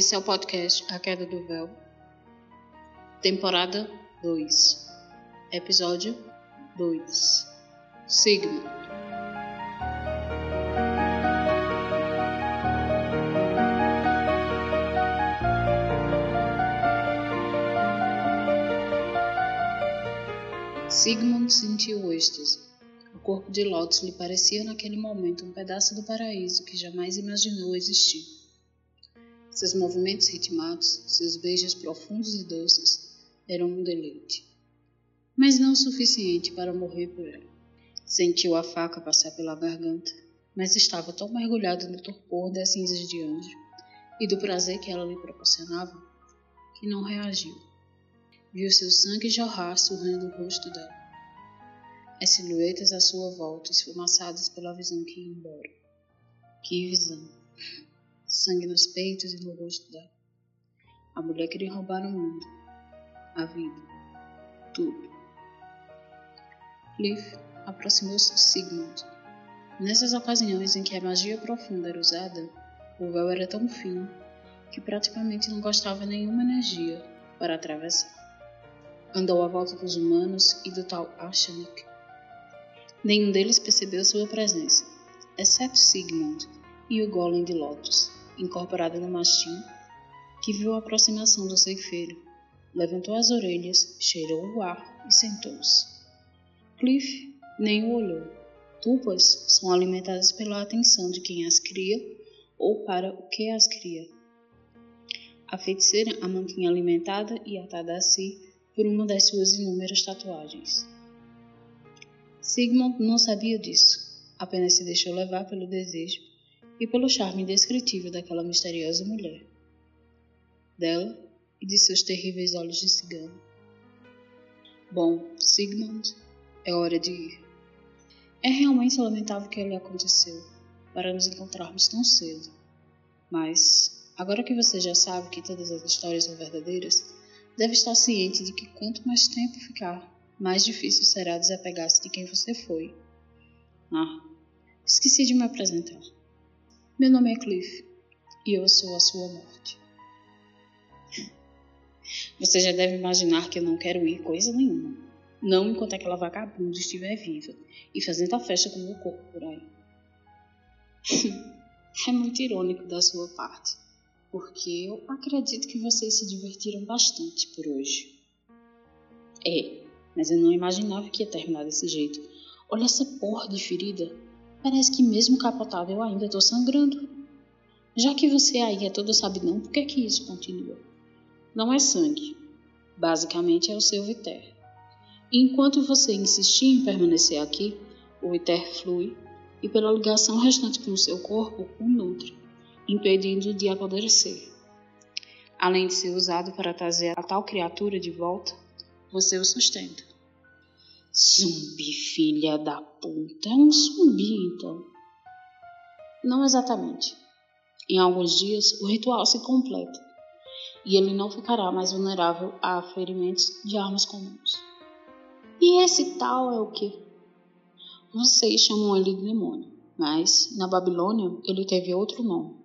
Esse é o podcast A Queda do Véu, temporada 2, episódio 2, Sigma. Sigmund sentiu êxtase. O corpo de Lotus lhe parecia naquele momento um pedaço do paraíso que jamais imaginou existir. Seus movimentos ritmados, seus beijos profundos e doces eram um deleite. Mas não o suficiente para morrer por ela. Sentiu a faca passar pela garganta, mas estava tão mergulhado no torpor das cinzas de anjo e do prazer que ela lhe proporcionava que não reagiu. Viu seu sangue jorrar surrando o rosto dela. As silhuetas à sua volta esfumaçadas pela visão que ia embora. Que visão! Sangue nos peitos e no rosto dela. A mulher queria roubar o mundo, a vida, tudo. Cliff aproximou-se de Sigmund. Nessas ocasiões em que a magia profunda era usada, o véu era tão fino que praticamente não gostava nenhuma energia para atravessar. Andou à volta dos humanos e do tal Ashanik. Nenhum deles percebeu sua presença, exceto Sigmund e o golem de Lotus incorporada no mastim, que viu a aproximação do ceifeiro. Levantou as orelhas, cheirou o ar e sentou-se. Cliff nem o olhou. Tupas são alimentadas pela atenção de quem as cria ou para o que as cria. A feiticeira a mantinha alimentada e atada a si por uma das suas inúmeras tatuagens. Sigmund não sabia disso, apenas se deixou levar pelo desejo e pelo charme indescritível daquela misteriosa mulher, dela e de seus terríveis olhos de cigano. Bom, Sigmund, é hora de ir. É realmente lamentável o que lhe aconteceu, para nos encontrarmos tão cedo. Mas, agora que você já sabe que todas as histórias são verdadeiras, deve estar ciente de que quanto mais tempo ficar, mais difícil será desapegar-se de quem você foi. Ah, esqueci de me apresentar. Meu nome é Cliff e eu sou a sua morte. Você já deve imaginar que eu não quero ir coisa nenhuma. Não enquanto aquela vagabunda estiver viva e fazendo a festa com meu corpo por aí. é muito irônico da sua parte, porque eu acredito que vocês se divertiram bastante por hoje. É, mas eu não imaginava que ia terminar desse jeito. Olha essa porra de ferida. Parece que mesmo capotado eu ainda estou sangrando. Já que você aí é todo sabidão, por que que isso continua? Não é sangue. Basicamente é o seu viter. enquanto você insistir em permanecer aqui, o viter flui e pela ligação restante com o seu corpo o nutre, impedindo de apodrecer. Além de ser usado para trazer a tal criatura de volta, você o sustenta. Zumbi, filha da puta. É um zumbi, então. Não exatamente. Em alguns dias, o ritual se completa e ele não ficará mais vulnerável a ferimentos de armas comuns. E esse tal é o que? Vocês chamam ele de demônio, mas na Babilônia ele teve outro nome.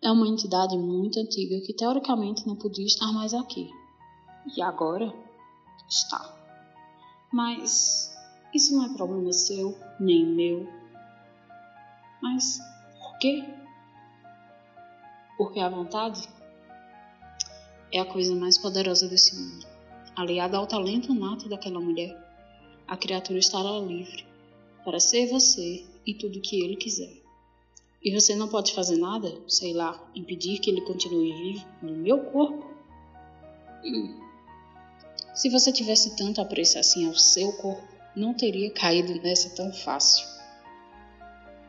É uma entidade muito antiga que teoricamente não podia estar mais aqui. E agora está. Mas isso não é problema seu, nem meu. Mas por quê? Porque a vontade é a coisa mais poderosa desse mundo. Aliada ao talento nato daquela mulher, a criatura estará livre para ser você e tudo que ele quiser. E você não pode fazer nada, sei lá, impedir que ele continue vivo no meu corpo? Hum. Se você tivesse tanto apreço assim ao seu corpo, não teria caído nessa tão fácil.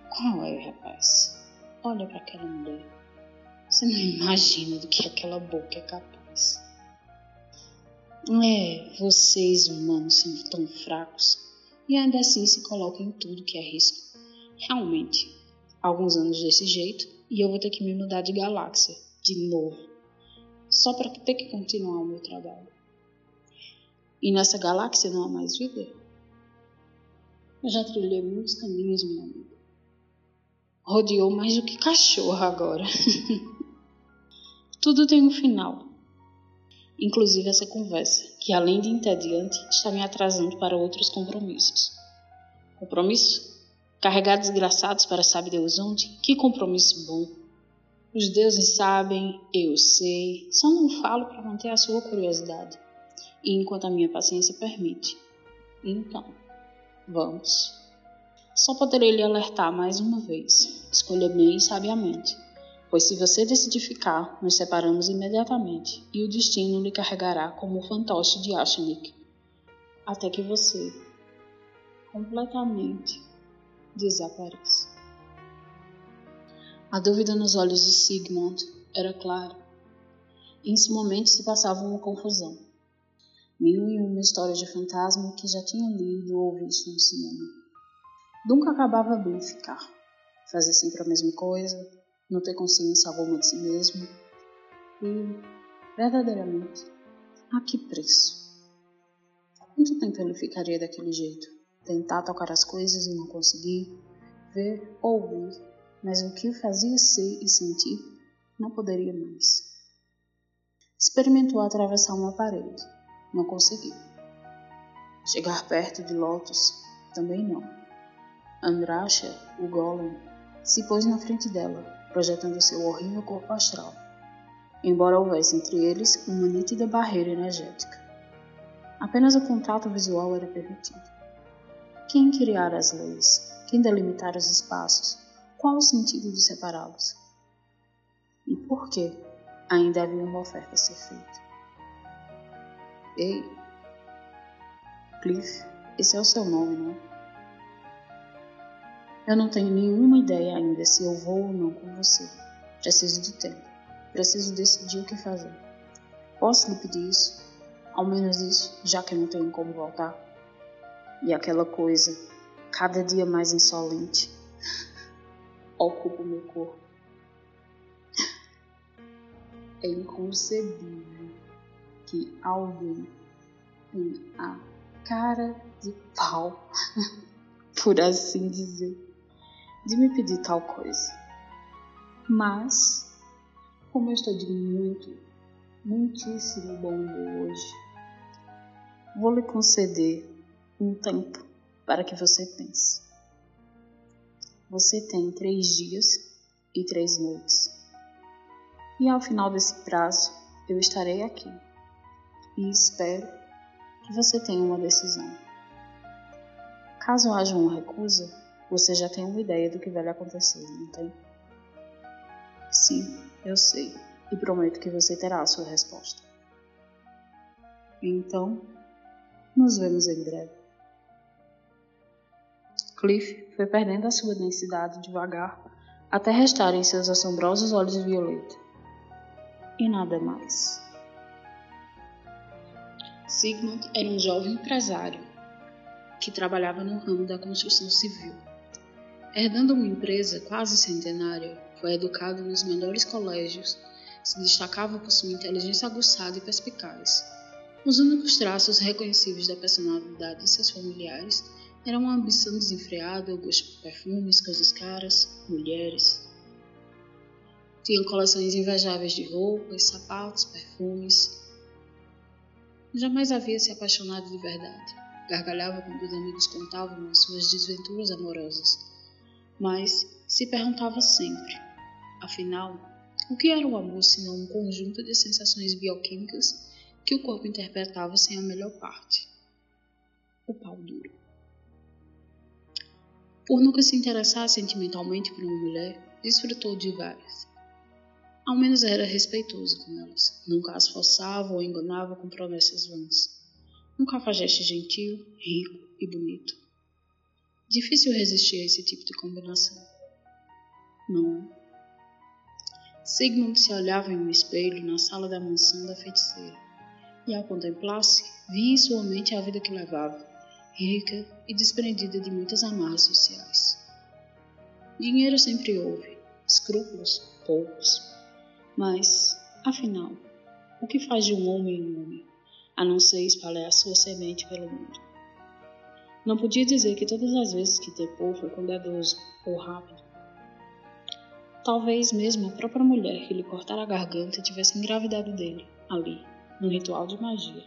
Qual é, rapaz? Olha para aquela mulher. Você não imagina do que aquela boca é capaz. É, vocês humanos são tão fracos e ainda assim se colocam em tudo que é risco. Realmente, alguns anos desse jeito e eu vou ter que me mudar de galáxia de novo, só para ter que continuar o meu trabalho. E nessa galáxia não há mais vida? Eu já trilhei muitos caminhos, meu amigo. Rodeou mais do que cachorro agora. Tudo tem um final. Inclusive essa conversa, que além de entediante, está me atrasando para outros compromissos. Compromisso? Carregar desgraçados para sabe Deus onde? Que compromisso bom! Os deuses sabem, eu sei, só não falo para manter a sua curiosidade. E enquanto a minha paciência permite. Então, vamos. Só poderei lhe alertar mais uma vez. Escolha bem e sabiamente. Pois se você decidir ficar, nos separamos imediatamente e o destino lhe carregará como o fantoche de Ashnik. Até que você, completamente, desapareça. A dúvida nos olhos de Sigmund era clara. Em esse momento se passava uma confusão. Mil e uma história de fantasma que já tinha lido ou visto no cinema. Nunca acabava bem ficar. Fazer sempre a mesma coisa, não ter consciência alguma de si mesmo. E, verdadeiramente, a que preço? Quanto tempo ele ficaria daquele jeito? Tentar tocar as coisas e não conseguir, ver ou ouvir, mas o que o fazia ser e sentir não poderia mais. Experimentou atravessar uma parede, não conseguiu. Chegar perto de Lotus, também não. Andrasha, o golem, se pôs na frente dela, projetando seu horrível corpo astral, embora houvesse entre eles uma nítida barreira energética. Apenas o contato visual era permitido. Quem criara as leis? Quem delimitar os espaços? Qual o sentido de separá-los? E por que ainda havia uma oferta a ser feita? Ei, Cliff, esse é o seu nome, não é? Eu não tenho nenhuma ideia ainda se eu vou ou não com você. Preciso de tempo. Preciso decidir o que fazer. Posso lhe pedir isso? Ao menos isso, já que não tenho como voltar. E aquela coisa, cada dia mais insolente, ocupa o meu corpo. É inconcebível que alguém tenha a cara de pau, por assim dizer de me pedir tal coisa. Mas, como eu estou de muito, muitíssimo bom humor hoje, vou lhe conceder um tempo para que você pense. Você tem três dias e três noites. E ao final desse prazo, eu estarei aqui e espero que você tenha uma decisão. Caso haja uma recusa, você já tem uma ideia do que vai lhe acontecer, não tem? Sim, eu sei, e prometo que você terá a sua resposta. Então, nos vemos em breve. Cliff foi perdendo a sua densidade devagar até restarem seus assombrosos olhos violeta. E nada mais. Sigmund era um jovem empresário que trabalhava no ramo da construção civil. Herdando uma empresa quase centenária, foi educado nos melhores colégios, se destacava por sua inteligência aguçada e perspicaz. Os únicos traços reconhecíveis da personalidade de seus familiares eram uma ambição desenfreada, o gosto por perfumes, coisas caras, mulheres. Tinha coleções invejáveis de roupas, sapatos, perfumes. Jamais havia se apaixonado de verdade. Gargalhava quando os amigos contavam as suas desventuras amorosas mas se perguntava sempre: afinal, o que era o amor senão um conjunto de sensações bioquímicas que o corpo interpretava sem a melhor parte? O pau duro. Por nunca se interessar sentimentalmente por uma mulher, desfrutou de várias. Ao menos era respeitoso com elas, nunca as forçava ou enganava com promessas vãs. Um cafajeste gentil, rico e bonito. Difícil resistir a esse tipo de combinação. Não? Sigmund se olhava em um espelho na sala da mansão da feiticeira, e ao contemplar-se, via em sua mente a vida que levava, rica e desprendida de muitas amarras sociais. Dinheiro sempre houve, escrúpulos poucos. Mas, afinal, o que faz de um homem um homem, a não ser espalhar sua semente pelo mundo? Não podia dizer que todas as vezes que tepou foi cuidadoso ou rápido. Talvez mesmo a própria mulher que lhe cortara a garganta tivesse engravidado dele, ali, num ritual de magia.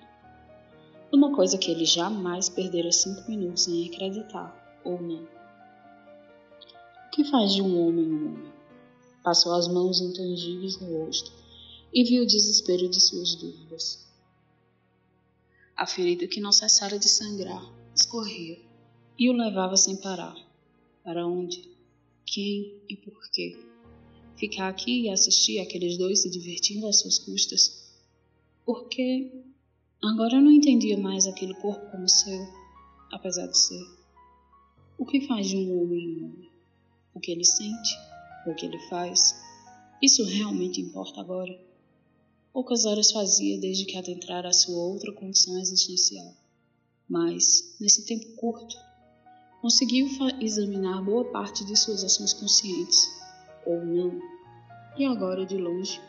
Uma coisa que ele jamais perdera cinco minutos em acreditar, ou não. O que faz de um homem um homem? Passou as mãos intangíveis no rosto e viu o desespero de suas dúvidas. A ferida que não cessara de sangrar escorria e o levava sem parar. Para onde? Quem e por quê? Ficar aqui e assistir aqueles dois se divertindo às suas custas? Porque agora eu não entendia mais aquele corpo como seu, apesar de ser. O que faz de um homem um homem? O que ele sente? O que ele faz? Isso realmente importa agora? Poucas horas fazia desde que adentrara a sua outra condição existencial. Mas, nesse tempo curto, conseguiu examinar boa parte de suas ações conscientes, ou não. E agora, de longe,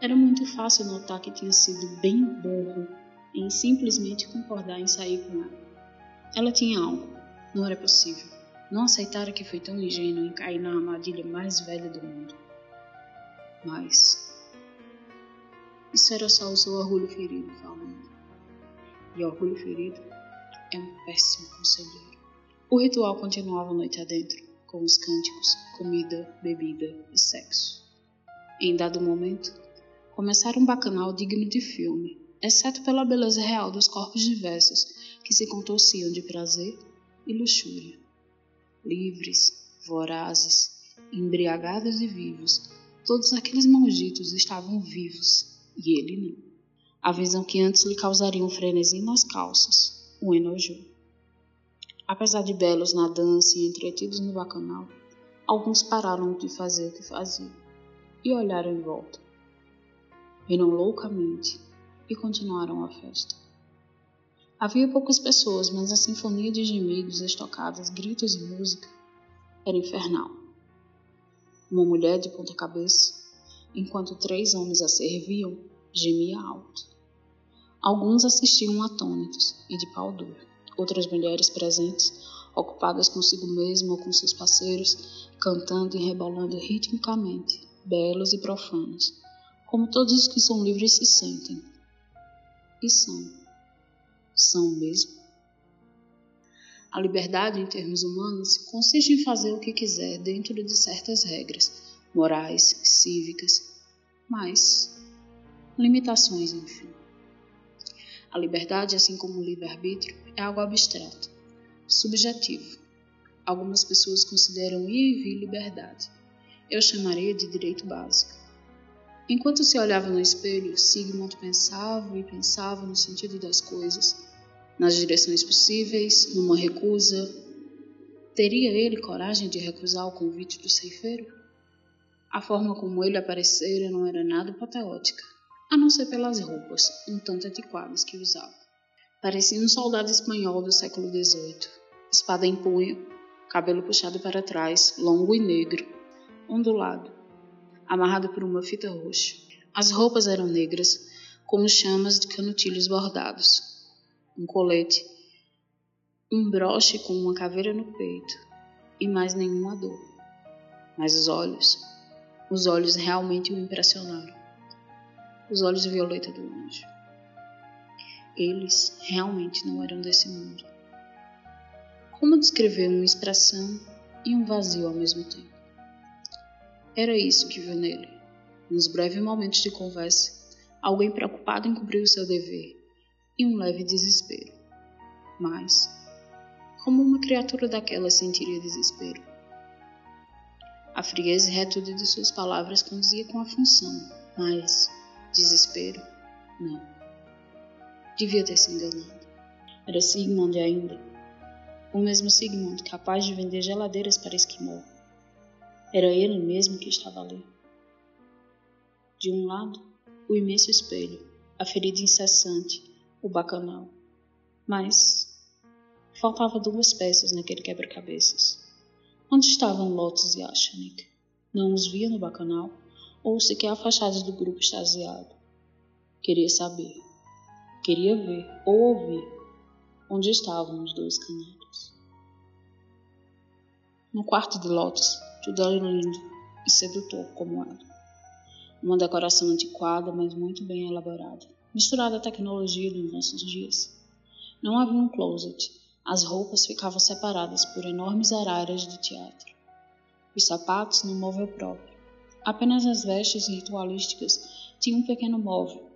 era muito fácil notar que tinha sido bem burro em simplesmente concordar em sair com ela. Ela tinha algo, não era possível. Não aceitara que foi tão ingênuo em cair na armadilha mais velha do mundo. Mas isso era só o seu orgulho ferido falando. E orgulho ferido é um péssimo conselheiro. O ritual continuava a noite adentro, com os cânticos, comida, bebida e sexo. Em dado momento, começaram um bacanal digno de filme, exceto pela beleza real dos corpos diversos que se contorciam de prazer e luxúria. Livres, vorazes, embriagados e vivos, todos aqueles malditos estavam vivos e ele não. A visão que antes lhe causaria um frenesi nas calças o enojou. Apesar de belos na dança e entretidos no bacanal, alguns pararam de fazer o que faziam e olharam em volta. Viram loucamente e continuaram a festa. Havia poucas pessoas, mas a sinfonia de gemidos, estocadas, gritos e música era infernal. Uma mulher de ponta cabeça enquanto três homens a serviam, gemia alto. Alguns assistiam atônitos e de pau duro. Outras mulheres presentes, ocupadas consigo mesma ou com seus parceiros, cantando e rebolando ritmicamente, belos e profanos, como todos os que são livres se sentem. E são. São mesmo. A liberdade, em termos humanos, consiste em fazer o que quiser dentro de certas regras morais, cívicas, mas limitações, enfim. A liberdade, assim como o livre-arbítrio, é algo abstrato, subjetivo. Algumas pessoas consideram ir e vir liberdade. Eu chamaria de direito básico. Enquanto se olhava no espelho, Sigmund pensava e pensava no sentido das coisas, nas direções possíveis, numa recusa. Teria ele coragem de recusar o convite do ceifeiro? A forma como ele aparecera não era nada apoteótica, a não ser pelas roupas, um tanto antiquadas que usava. Parecia um soldado espanhol do século XVIII, espada em punho, cabelo puxado para trás, longo e negro, ondulado, amarrado por uma fita roxa. As roupas eram negras, com chamas de canutilhos bordados, um colete, um broche com uma caveira no peito e mais nenhuma dor. Mas os olhos, os olhos realmente o impressionaram. Os olhos violeta do anjo. Eles realmente não eram desse mundo. Como descrever uma expressão e um vazio ao mesmo tempo? Era isso que viu nele. Nos breves momentos de conversa, alguém preocupado em cumprir o seu dever e um leve desespero. Mas, como uma criatura daquela sentiria desespero? A frieza retude de suas palavras conduzia com a função, mas desespero, não. Devia ter se enganado. Era Sigmund ainda. O mesmo Sigmund capaz de vender geladeiras para Esquimó. Era ele mesmo que estava ali. De um lado, o imenso espelho, a ferida incessante, o bacanal. Mas faltava duas peças naquele quebra-cabeças. Onde estavam Lotus e Ashanik? Não os via no bacanal, ou sequer afastados do grupo extasiado. Queria saber, queria ver ou ouvir onde estavam os dois canários. No quarto de Lotus, tudo era lindo, e sedutor como ela. Uma decoração antiquada, mas muito bem elaborada, misturada à tecnologia dos nossos dias. Não havia um closet, as roupas ficavam separadas por enormes araras de teatro. Os sapatos no móvel próprio. Apenas as vestes ritualísticas tinham um pequeno móvel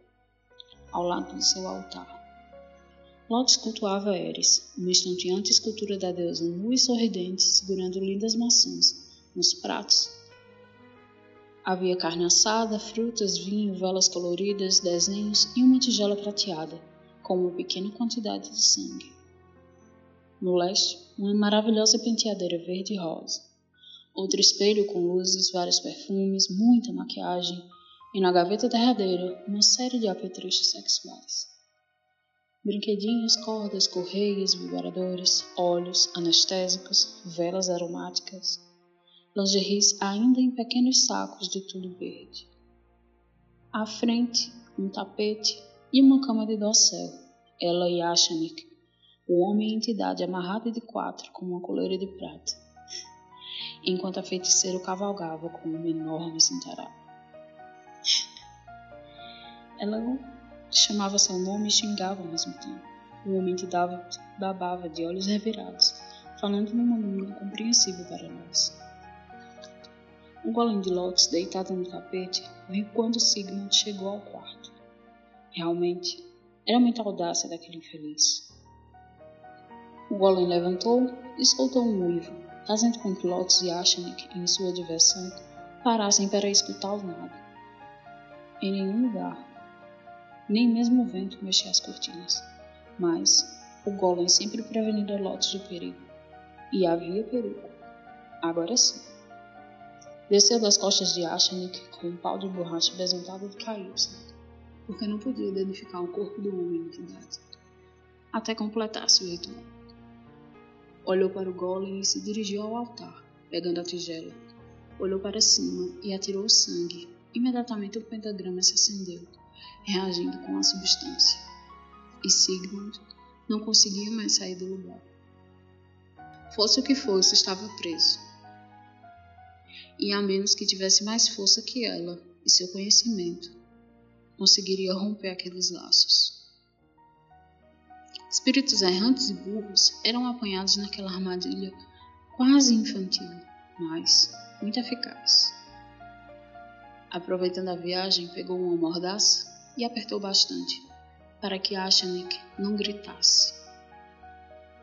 ao lado do seu altar. Lotus cultuava Eris, uma estonteante escultura da deusa nua e sorridente, segurando lindas maçãs nos pratos. Havia carne assada, frutas, vinho, velas coloridas, desenhos e uma tigela prateada, com uma pequena quantidade de sangue. No leste, uma maravilhosa penteadeira verde e rosa. Outro espelho com luzes, vários perfumes, muita maquiagem, e na gaveta derradeira, uma série de apetrechos sexuais. Brinquedinhos, cordas, correias, vibradores, óleos, anestésicos, velas aromáticas, lingeries ainda em pequenos sacos de tudo verde. À frente, um tapete e uma cama de dossel, ela e Ashanik, o homem entidade amarrada de quatro com uma coleira de prata, enquanto a feiticeira cavalgava com uma enorme cintaralho. Ela chamava seu nome e xingava ao mesmo tempo. O homem entidade babava de olhos revirados, falando numa língua incompreensível para nós. Um golem de Lotus deitado no tapete viu quando Sigmund chegou ao quarto. Realmente, era muita audácia daquele infeliz. O golem levantou e soltou um uivo, fazendo com que Lotus e Ashanik, em sua diversão, parassem para escutá-lo nada. Em nenhum lugar, nem mesmo o vento mexia as cortinas, mas o golem sempre prevenira Lotus do perigo. E havia perigo. Agora sim. Desceu das costas de Ashanik com um pau de borracha besuntado de Calypso, porque não podia identificar o corpo do homem em entidade, até completasse o ritual. Olhou para o golem e se dirigiu ao altar, pegando a tigela. Olhou para cima e atirou o sangue. Imediatamente o pentagrama se acendeu, reagindo com a substância. E Sigmund não conseguia mais sair do lugar. Fosse o que fosse, estava preso. E a menos que tivesse mais força que ela e seu conhecimento, conseguiria romper aqueles laços. Espíritos errantes e burros eram apanhados naquela armadilha quase infantil, mas muito eficaz. Aproveitando a viagem, pegou uma mordaça e apertou bastante, para que Ashanik não gritasse.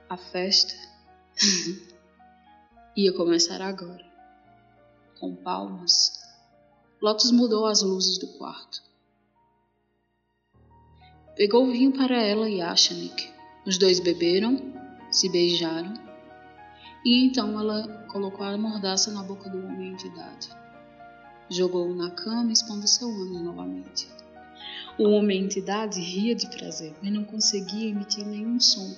A festa ia começar agora. Com palmas, Lotus mudou as luzes do quarto. Pegou vinho para ela e Ashanik os dois beberam, se beijaram, e então ela colocou a mordaça na boca do homem entidade. Jogou-o na cama, expondo seu ânimo novamente. O homem entidade ria de prazer, mas não conseguia emitir nenhum som.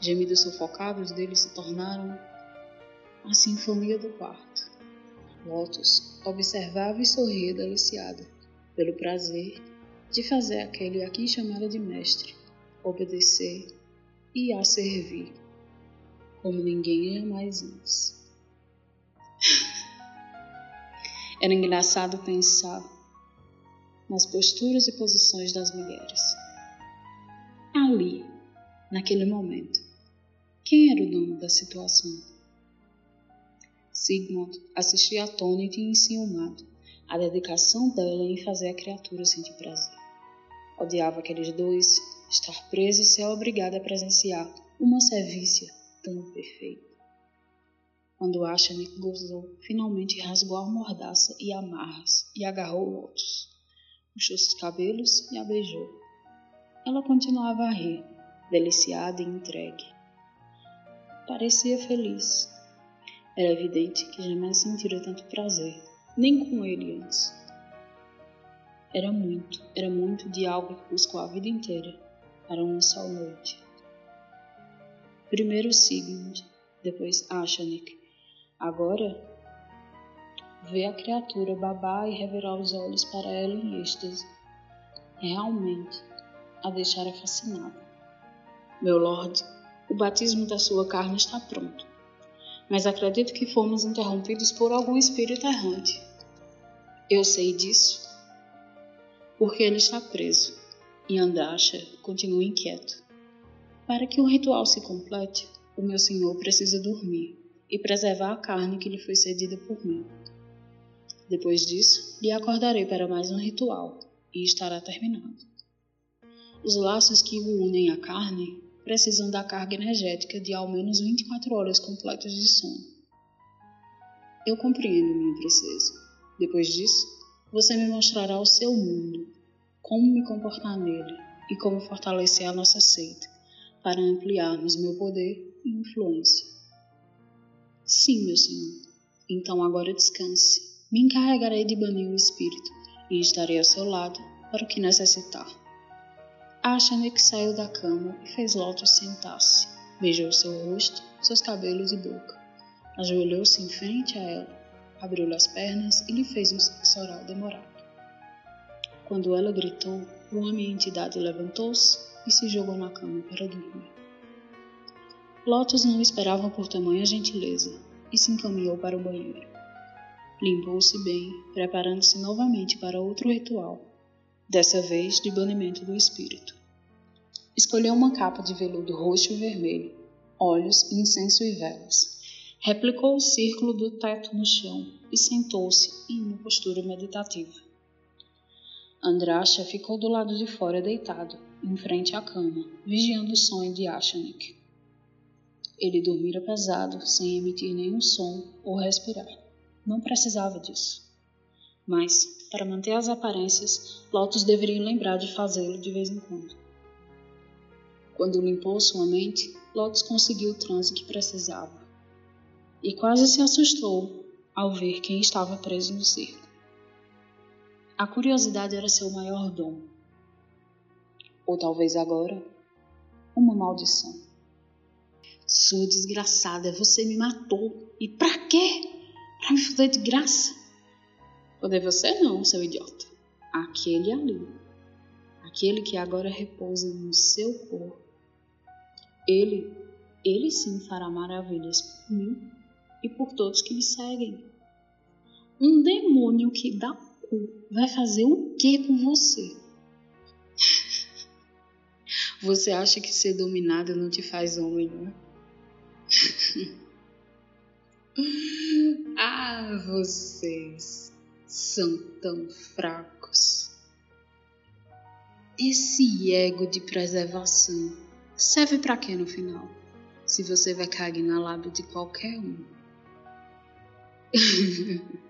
Gemidos sufocados dele se tornaram a sinfonia do quarto. Lotus observava e sorria deliciada pelo prazer de fazer aquele aqui chamado de mestre obedecer e a servir, como ninguém jamais antes. Era engraçado pensar nas posturas e posições das mulheres. Ali, naquele momento, quem era o dono da situação? Sigmund assistia atônito e enciumado à dedicação dela em fazer a criatura sentir prazer. Odiava aqueles dois estar preso e ser obrigado a presenciar uma servícia tão perfeita. Quando Ashanik gozou, finalmente rasgou a mordaça e amarras e agarrou Lotus. Puxou seus cabelos e a beijou. Ela continuava a rir, deliciada e entregue. Parecia feliz. Era evidente que jamais sentira tanto prazer, nem com ele antes. Era muito, era muito de algo que buscou a vida inteira para uma só noite. Primeiro Sigmund, depois Ashanik. Agora vê a criatura babar e revirar os olhos para ela em êxtase. Realmente a deixara fascinada. Meu lord, o batismo da sua carne está pronto. Mas acredito que fomos interrompidos por algum espírito errante. Eu sei disso porque ele está preso e Andasha continua inquieto. Para que o ritual se complete, o meu senhor precisa dormir e preservar a carne que lhe foi cedida por mim. Depois disso, lhe acordarei para mais um ritual e estará terminado. Os laços que o unem à carne precisam da carga energética de ao menos 24 horas completas de sono. Eu compreendo, minha princesa. Depois disso, você me mostrará o seu mundo, como me comportar nele e como fortalecer a nossa seita para ampliarmos meu poder e influência. Sim, meu senhor. Então agora descanse. Me encarregarei de banir o espírito e estarei ao seu lado para o que necessitar. Ashanek saiu da cama e fez Lotus sentar-se. Beijou seu rosto, seus cabelos e boca. Ajoelhou-se em frente a ela, abriu-lhe as pernas e lhe fez um sexo oral demorado. Quando ela gritou, o homem entidade levantou-se e se jogou na cama para dormir. Lotus não esperava por tamanha gentileza e se encaminhou para o banheiro. Limpou-se bem, preparando-se novamente para outro ritual dessa vez de banimento do espírito. Escolheu uma capa de veludo roxo e vermelho, óleos, incenso e velas. Replicou o círculo do teto no chão e sentou-se em uma postura meditativa. Andrasha ficou do lado de fora deitado, em frente à cama, vigiando o sonho de Ashanik. Ele dormira pesado, sem emitir nenhum som ou respirar. Não precisava disso. Mas, para manter as aparências, Lotus deveria lembrar de fazê-lo de vez em quando. Quando limpou sua mente, Lotus conseguiu o transe que precisava. E quase se assustou ao ver quem estava preso no circo. A curiosidade era seu maior dom. Ou talvez agora, uma maldição. Sua desgraçada, você me matou. E pra quê? Pra me foder de graça? Poder você não, seu idiota. Aquele ali. Aquele que agora repousa no seu corpo. Ele, ele sim fará maravilhas por mim e por todos que me seguem. Um demônio que dá cu vai fazer o que com você? Você acha que ser dominado não te faz homem, não é? ah, vocês são tão fracos. Esse ego de preservação serve para quê no final? Se você vai cair na lábia de qualquer um.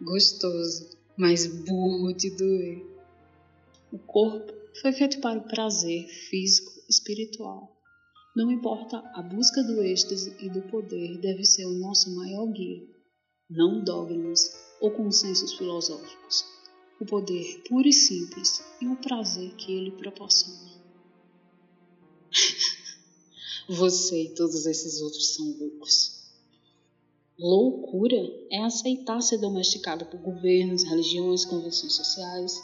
Gostoso, mas burro de doer. O corpo foi feito para o prazer físico espiritual. Não importa, a busca do êxtase e do poder deve ser o nosso maior guia, não dogmas ou consensos filosóficos, o poder puro e simples e o prazer que ele proporciona. Você e todos esses outros são loucos. Loucura é aceitar ser domesticado por governos, religiões, convenções sociais.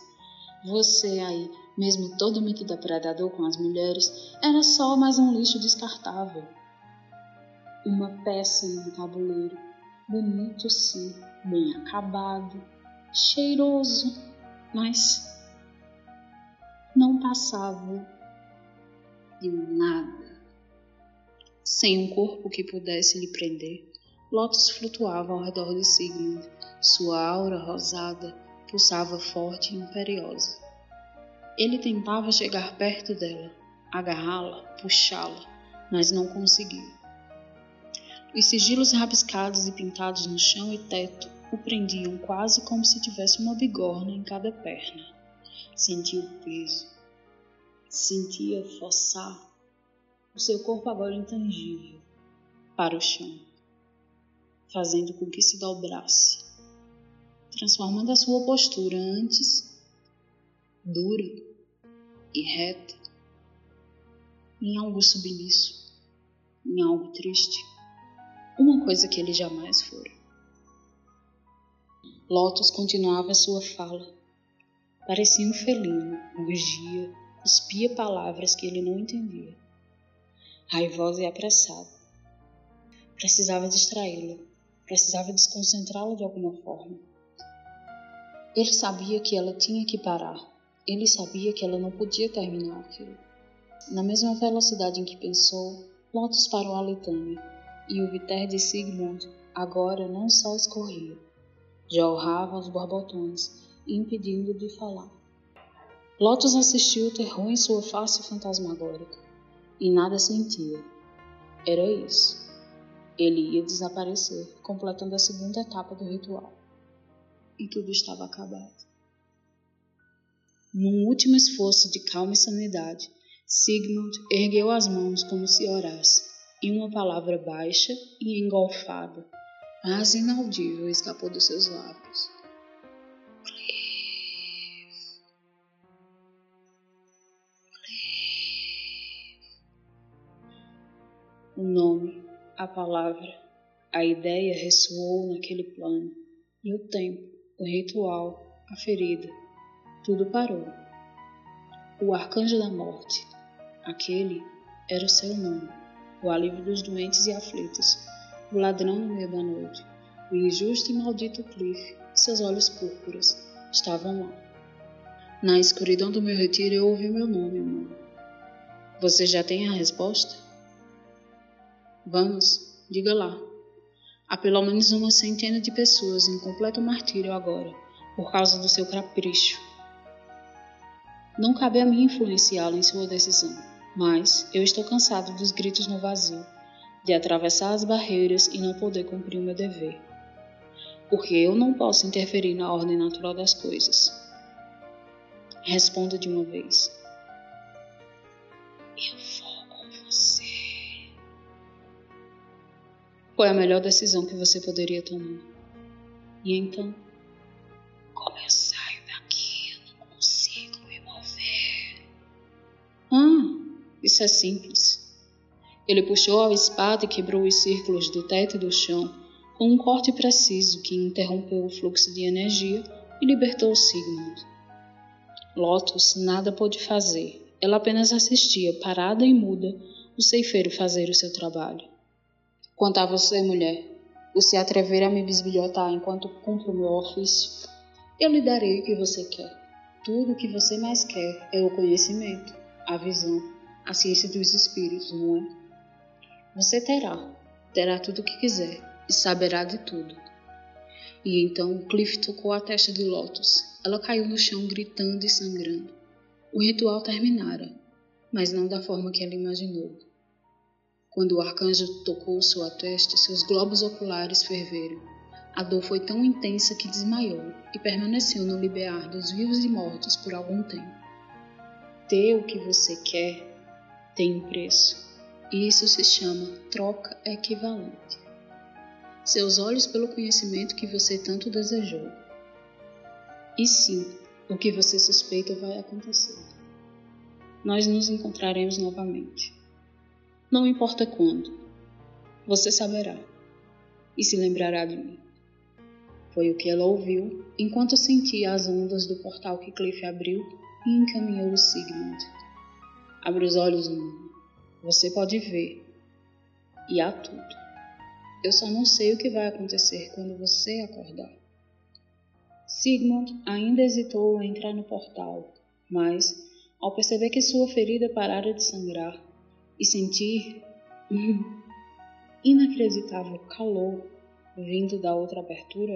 Você aí, mesmo totalmente depredador com as mulheres, era só mais um lixo descartável. Uma peça em um tabuleiro, bonito sim, bem acabado, cheiroso, mas não passava de nada. Sem um corpo que pudesse lhe prender, Lotus flutuava ao redor de Sigmund. Sua aura rosada pulsava forte e imperiosa. Ele tentava chegar perto dela, agarrá-la, puxá-la, mas não conseguia. Os sigilos rabiscados e pintados no chão e teto o prendiam quase como se tivesse uma bigorna em cada perna. Sentia o peso, sentia forçar o seu corpo agora intangível para o chão, fazendo com que se dobrasse, transformando a sua postura antes dura e reta em algo submisso, em algo triste uma coisa que ele jamais fora. Lotus continuava sua fala. Parecia um felino, urgia, cuspia palavras que ele não entendia. Raivosa e apressada. Precisava distraí-la. Precisava desconcentrá-la de alguma forma. Ele sabia que ela tinha que parar. Ele sabia que ela não podia terminar aquilo. Na mesma velocidade em que pensou, Lotus parou a letânia, e o Viter de Sigmund agora não só escorria, jorrava os borbotões, impedindo de falar. Lotus assistiu o terror em sua face fantasmagórica, e nada sentia. Era isso. Ele ia desaparecer, completando a segunda etapa do ritual. E tudo estava acabado. Num último esforço de calma e sanidade, Sigmund ergueu as mãos como se orasse, e uma palavra baixa e engolfada, mas inaudível, escapou dos seus lábios. O nome, a palavra, a ideia ressoou naquele plano, e o tempo, o ritual, a ferida, tudo parou. O arcanjo da morte, Aquele era o seu nome, o alívio dos doentes e aflitos, o ladrão no meio da noite, o injusto e maldito Cliff, seus olhos púrpuras, estavam lá. Na escuridão do meu retiro eu ouvi meu nome, mano. Você já tem a resposta? Vamos, diga lá. Há pelo menos uma centena de pessoas em completo martírio agora, por causa do seu capricho. Não cabe a mim influenciá-lo em sua decisão. Mas eu estou cansado dos gritos no vazio, de atravessar as barreiras e não poder cumprir o meu dever. Porque eu não posso interferir na ordem natural das coisas. Responda de uma vez. Eu vou com você. Foi a melhor decisão que você poderia tomar. E então, como eu saio daqui, eu não consigo me mover. Ah, isso é simples. Ele puxou a espada e quebrou os círculos do teto e do chão com um corte preciso que interrompeu o fluxo de energia e libertou Sigmund. Lotus nada pôde fazer. Ela apenas assistia, parada e muda, o ceifeiro fazer o seu trabalho. Quanto a você, mulher, por se atrever a me bisbilhotar enquanto cumpro o meu ofício, eu lhe darei o que você quer. Tudo o que você mais quer é o conhecimento, a visão, a ciência dos espíritos, não é? Você terá, terá tudo o que quiser e saberá de tudo. E então Cliff tocou a testa de Lotus. Ela caiu no chão gritando e sangrando. O ritual terminara, mas não da forma que ela imaginou. Quando o arcanjo tocou sua testa, seus globos oculares ferveram. A dor foi tão intensa que desmaiou e permaneceu no liberar dos vivos e mortos por algum tempo. Ter o que você quer tem um preço. E isso se chama troca equivalente. Seus olhos pelo conhecimento que você tanto desejou. E sim, o que você suspeita vai acontecer. Nós nos encontraremos novamente. Não importa quando, você saberá e se lembrará de mim. Foi o que ela ouviu enquanto sentia as ondas do portal que Cliff abriu e encaminhou o Sigmund. Abre os olhos, humano. Você pode ver. E há tudo. Eu só não sei o que vai acontecer quando você acordar. Sigmund ainda hesitou a entrar no portal, mas, ao perceber que sua ferida parara de sangrar e sentir um inacreditável calor vindo da outra abertura,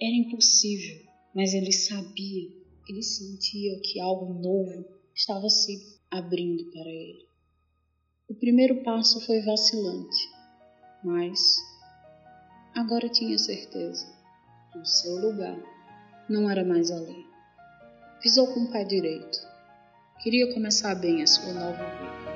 era impossível, mas ele sabia, ele sentia que algo novo estava se abrindo para ele. O primeiro passo foi vacilante, mas agora tinha certeza. O seu lugar não era mais ali. Pisou com o pé direito. Queria começar bem a sua nova vida.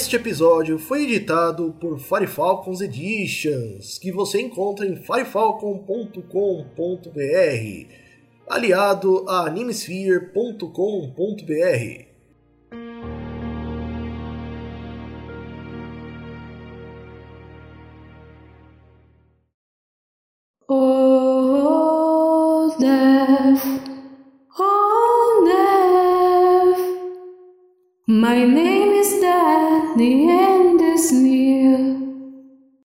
Este episódio foi editado por Firefalcons Editions, que você encontra em firefalcon.com.br, aliado a animesphere.com.br.